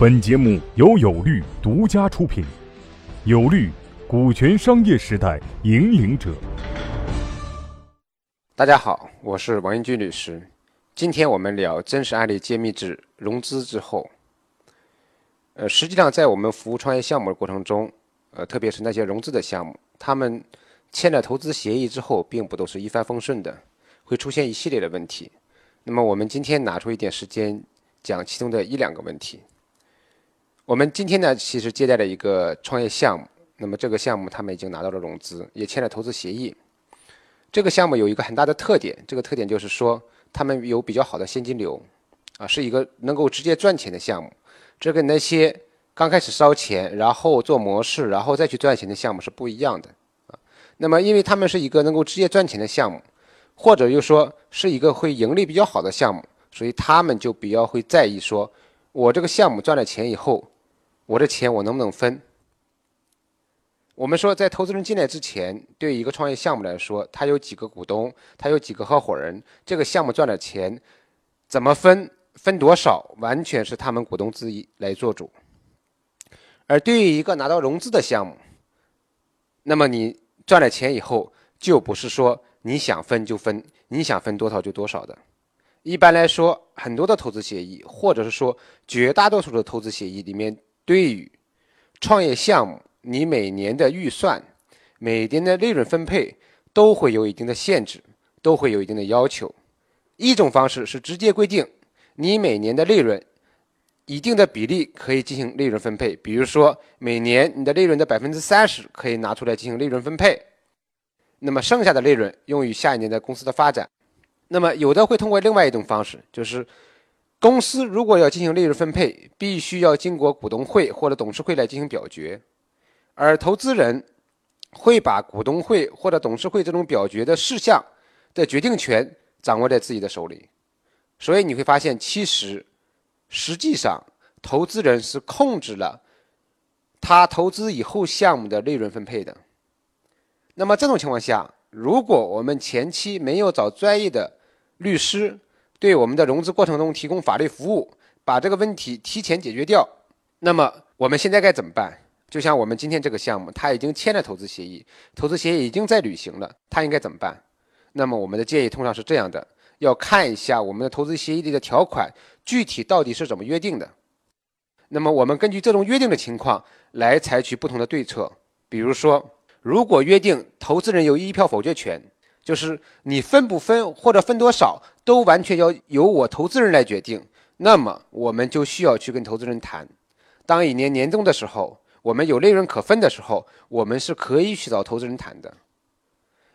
本节目由有律独家出品，有律，股权商业时代引领者。大家好，我是王英军律师。今天我们聊真实案例揭秘之融资之后。呃，实际上在我们服务创业项目的过程中，呃，特别是那些融资的项目，他们签了投资协议之后，并不都是一帆风顺的，会出现一系列的问题。那么我们今天拿出一点时间讲其中的一两个问题。我们今天呢，其实接待了一个创业项目，那么这个项目他们已经拿到了融资，也签了投资协议。这个项目有一个很大的特点，这个特点就是说，他们有比较好的现金流，啊，是一个能够直接赚钱的项目。这跟那些刚开始烧钱，然后做模式，然后再去赚钱的项目是不一样的，啊。那么，因为他们是一个能够直接赚钱的项目，或者又说是一个会盈利比较好的项目，所以他们就比较会在意说，我这个项目赚了钱以后，我的钱我能不能分？我们说，在投资人进来之前，对一个创业项目来说，他有几个股东，他有几个合伙人，这个项目赚的钱怎么分，分多少，完全是他们股东自己来做主。而对于一个拿到融资的项目，那么你赚了钱以后，就不是说你想分就分，你想分多少就多少的。一般来说，很多的投资协议，或者是说绝大多数的投资协议里面，对于创业项目。你每年的预算、每年的利润分配都会有一定的限制，都会有一定的要求。一种方式是直接规定你每年的利润一定的比例可以进行利润分配，比如说每年你的利润的百分之三十可以拿出来进行利润分配，那么剩下的利润用于下一年的公司的发展。那么有的会通过另外一种方式，就是公司如果要进行利润分配，必须要经过股东会或者董事会来进行表决。而投资人会把股东会或者董事会这种表决的事项的决定权掌握在自己的手里，所以你会发现，其实实际上投资人是控制了他投资以后项目的利润分配的。那么这种情况下，如果我们前期没有找专业的律师对我们的融资过程中提供法律服务，把这个问题提前解决掉，那么我们现在该怎么办？就像我们今天这个项目，他已经签了投资协议，投资协议已经在履行了，他应该怎么办？那么我们的建议通常是这样的：要看一下我们的投资协议里的条款具体到底是怎么约定的。那么我们根据这种约定的情况来采取不同的对策。比如说，如果约定投资人有一票否决权，就是你分不分或者分多少都完全要由我投资人来决定，那么我们就需要去跟投资人谈。当一年年终的时候。我们有利润可分的时候，我们是可以去找投资人谈的。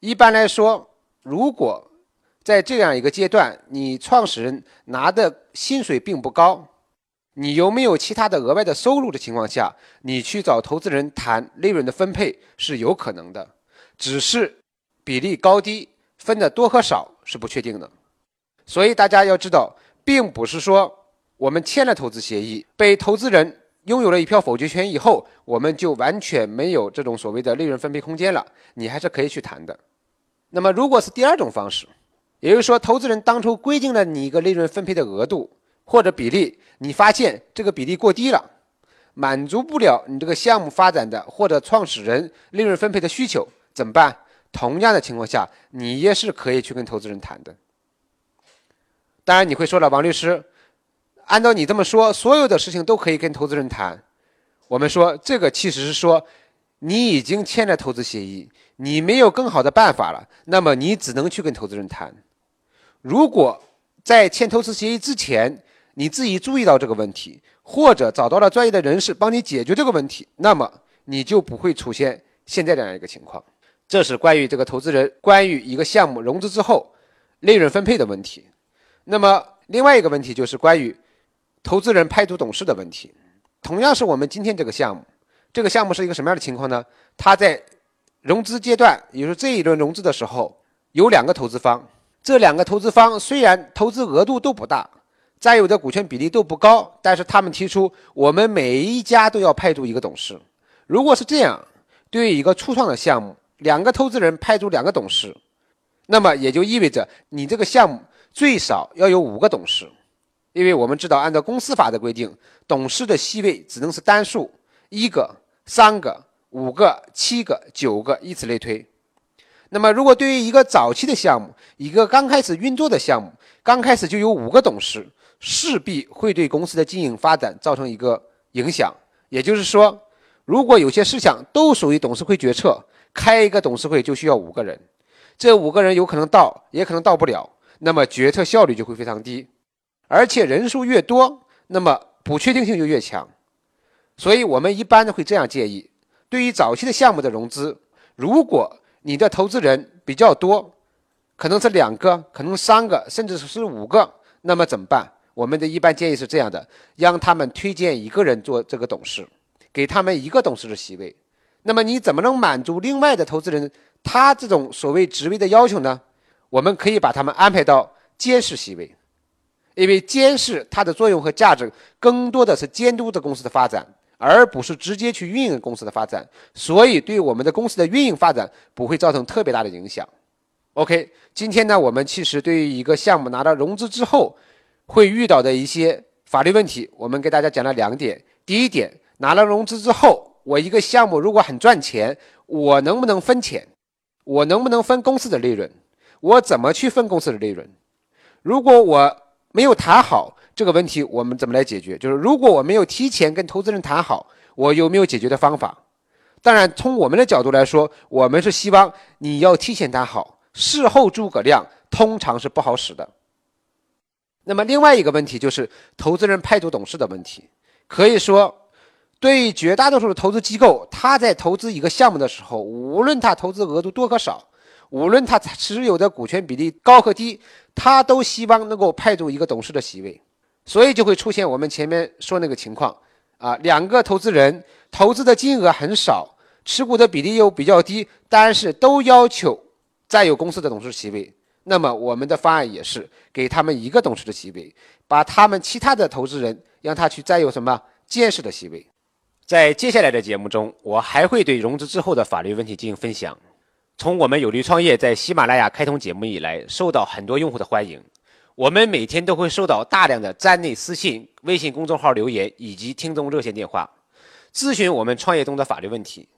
一般来说，如果在这样一个阶段，你创始人拿的薪水并不高，你有没有其他的额外的收入的情况下，你去找投资人谈利润的分配是有可能的，只是比例高低、分的多和少是不确定的。所以大家要知道，并不是说我们签了投资协议，被投资人。拥有了一票否决权以后，我们就完全没有这种所谓的利润分配空间了。你还是可以去谈的。那么，如果是第二种方式，也就是说，投资人当初规定了你一个利润分配的额度或者比例，你发现这个比例过低了，满足不了你这个项目发展的或者创始人利润分配的需求，怎么办？同样的情况下，你也是可以去跟投资人谈的。当然，你会说了，王律师。按照你这么说，所有的事情都可以跟投资人谈。我们说这个其实是说，你已经签了投资协议，你没有更好的办法了，那么你只能去跟投资人谈。如果在签投资协议之前，你自己注意到这个问题，或者找到了专业的人士帮你解决这个问题，那么你就不会出现现在这样一个情况。这是关于这个投资人关于一个项目融资之后利润分配的问题。那么另外一个问题就是关于。投资人派出董事的问题，同样是我们今天这个项目。这个项目是一个什么样的情况呢？它在融资阶段，也就是这一轮融资的时候，有两个投资方。这两个投资方虽然投资额度都不大，占有的股权比例都不高，但是他们提出，我们每一家都要派出一个董事。如果是这样，对于一个初创的项目，两个投资人派出两个董事，那么也就意味着你这个项目最少要有五个董事。因为我们知道，按照公司法的规定，董事的席位只能是单数，一个、三个、五个、七个、九个，以此类推。那么，如果对于一个早期的项目，一个刚开始运作的项目，刚开始就有五个董事，势必会对公司的经营发展造成一个影响。也就是说，如果有些事项都属于董事会决策，开一个董事会就需要五个人，这五个人有可能到，也可能到不了，那么决策效率就会非常低。而且人数越多，那么不确定性就越强，所以我们一般会这样建议：对于早期的项目的融资，如果你的投资人比较多，可能是两个，可能三个，甚至是五个，那么怎么办？我们的一般建议是这样的：让他们推荐一个人做这个董事，给他们一个董事的席位。那么你怎么能满足另外的投资人他这种所谓职位的要求呢？我们可以把他们安排到监事席位。因为监事它的作用和价值更多的是监督着公司的发展，而不是直接去运营公司的发展，所以对我们的公司的运营发展不会造成特别大的影响。OK，今天呢，我们其实对于一个项目拿到融资之后会遇到的一些法律问题，我们给大家讲了两点。第一点，拿了融资之后，我一个项目如果很赚钱，我能不能分钱？我能不能分公司的利润？我怎么去分公司的利润？如果我没有谈好这个问题，我们怎么来解决？就是如果我没有提前跟投资人谈好，我有没有解决的方法？当然，从我们的角度来说，我们是希望你要提前谈好，事后诸葛亮通常是不好使的。那么另外一个问题就是投资人派驻董事的问题。可以说，对于绝大多数的投资机构，他在投资一个项目的时候，无论他投资额度多和少。无论他持有的股权比例高和低，他都希望能够派驻一个董事的席位，所以就会出现我们前面说那个情况啊，两个投资人投资的金额很少，持股的比例又比较低，但是都要求占有公司的董事席位。那么我们的方案也是给他们一个董事的席位，把他们其他的投资人让他去占有什么监事的席位。在接下来的节目中，我还会对融资之后的法律问题进行分享。从我们有利创业在喜马拉雅开通节目以来，受到很多用户的欢迎。我们每天都会收到大量的站内私信、微信公众号留言以及听众热线电话，咨询我们创业中的法律问题。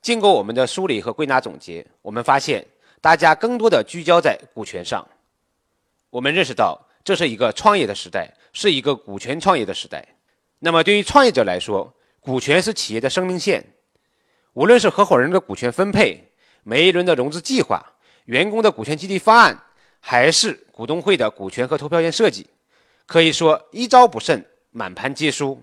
经过我们的梳理和归纳总结，我们发现大家更多的聚焦在股权上。我们认识到这是一个创业的时代，是一个股权创业的时代。那么对于创业者来说，股权是企业的生命线，无论是合伙人的股权分配。每一轮的融资计划、员工的股权激励方案，还是股东会的股权和投票权设计，可以说一招不慎，满盘皆输。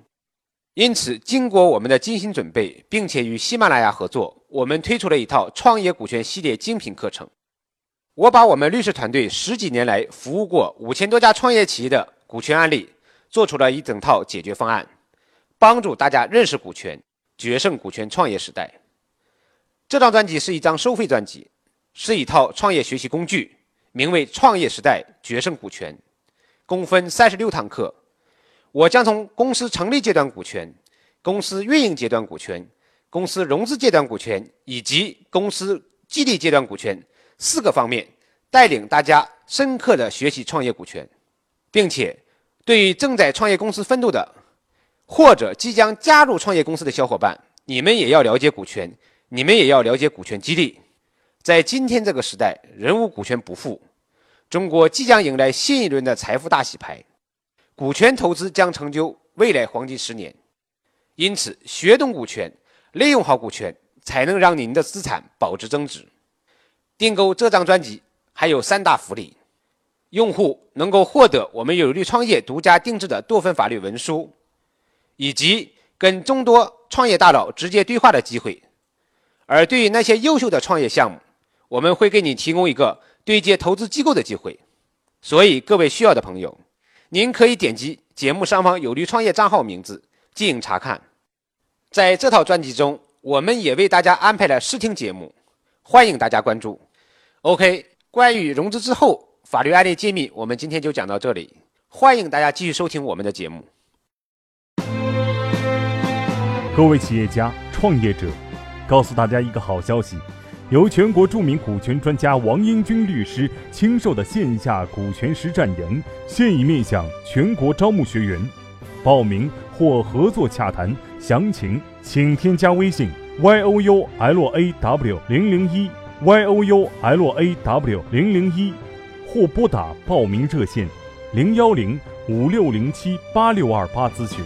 因此，经过我们的精心准备，并且与喜马拉雅合作，我们推出了一套创业股权系列精品课程。我把我们律师团队十几年来服务过五千多家创业企业的股权案例，做出了一整套解决方案，帮助大家认识股权，决胜股权创业时代。这张专辑是一张收费专辑，是一套创业学习工具，名为《创业时代决胜股权》，共分三十六堂课。我将从公司成立阶段股权、公司运营阶段股权、公司融资阶段股权以及公司激励阶段股权四个方面，带领大家深刻的学习创业股权，并且对于正在创业公司奋斗的或者即将加入创业公司的小伙伴，你们也要了解股权。你们也要了解股权激励，在今天这个时代，人无股权不富。中国即将迎来新一轮的财富大洗牌，股权投资将成就未来黄金十年。因此，学懂股权，利用好股权，才能让您的资产保值增值。订购这张专辑还有三大福利：用户能够获得我们有利创业独家定制的多份法律文书，以及跟众多创业大佬直接对话的机会。而对于那些优秀的创业项目，我们会给你提供一个对接投资机构的机会。所以，各位需要的朋友，您可以点击节目上方有利创业账号名字进行查看。在这套专辑中，我们也为大家安排了试听节目，欢迎大家关注。OK，关于融资之后法律案例揭秘，我们今天就讲到这里。欢迎大家继续收听我们的节目。各位企业家、创业者。告诉大家一个好消息，由全国著名股权专家王英军律师亲授的线下股权实战营，现已面向全国招募学员，报名或合作洽谈，详情请添加微信 y o u l a w 零零一 y o u l a w 零零一，或拨打报名热线零幺零五六零七八六二八咨询。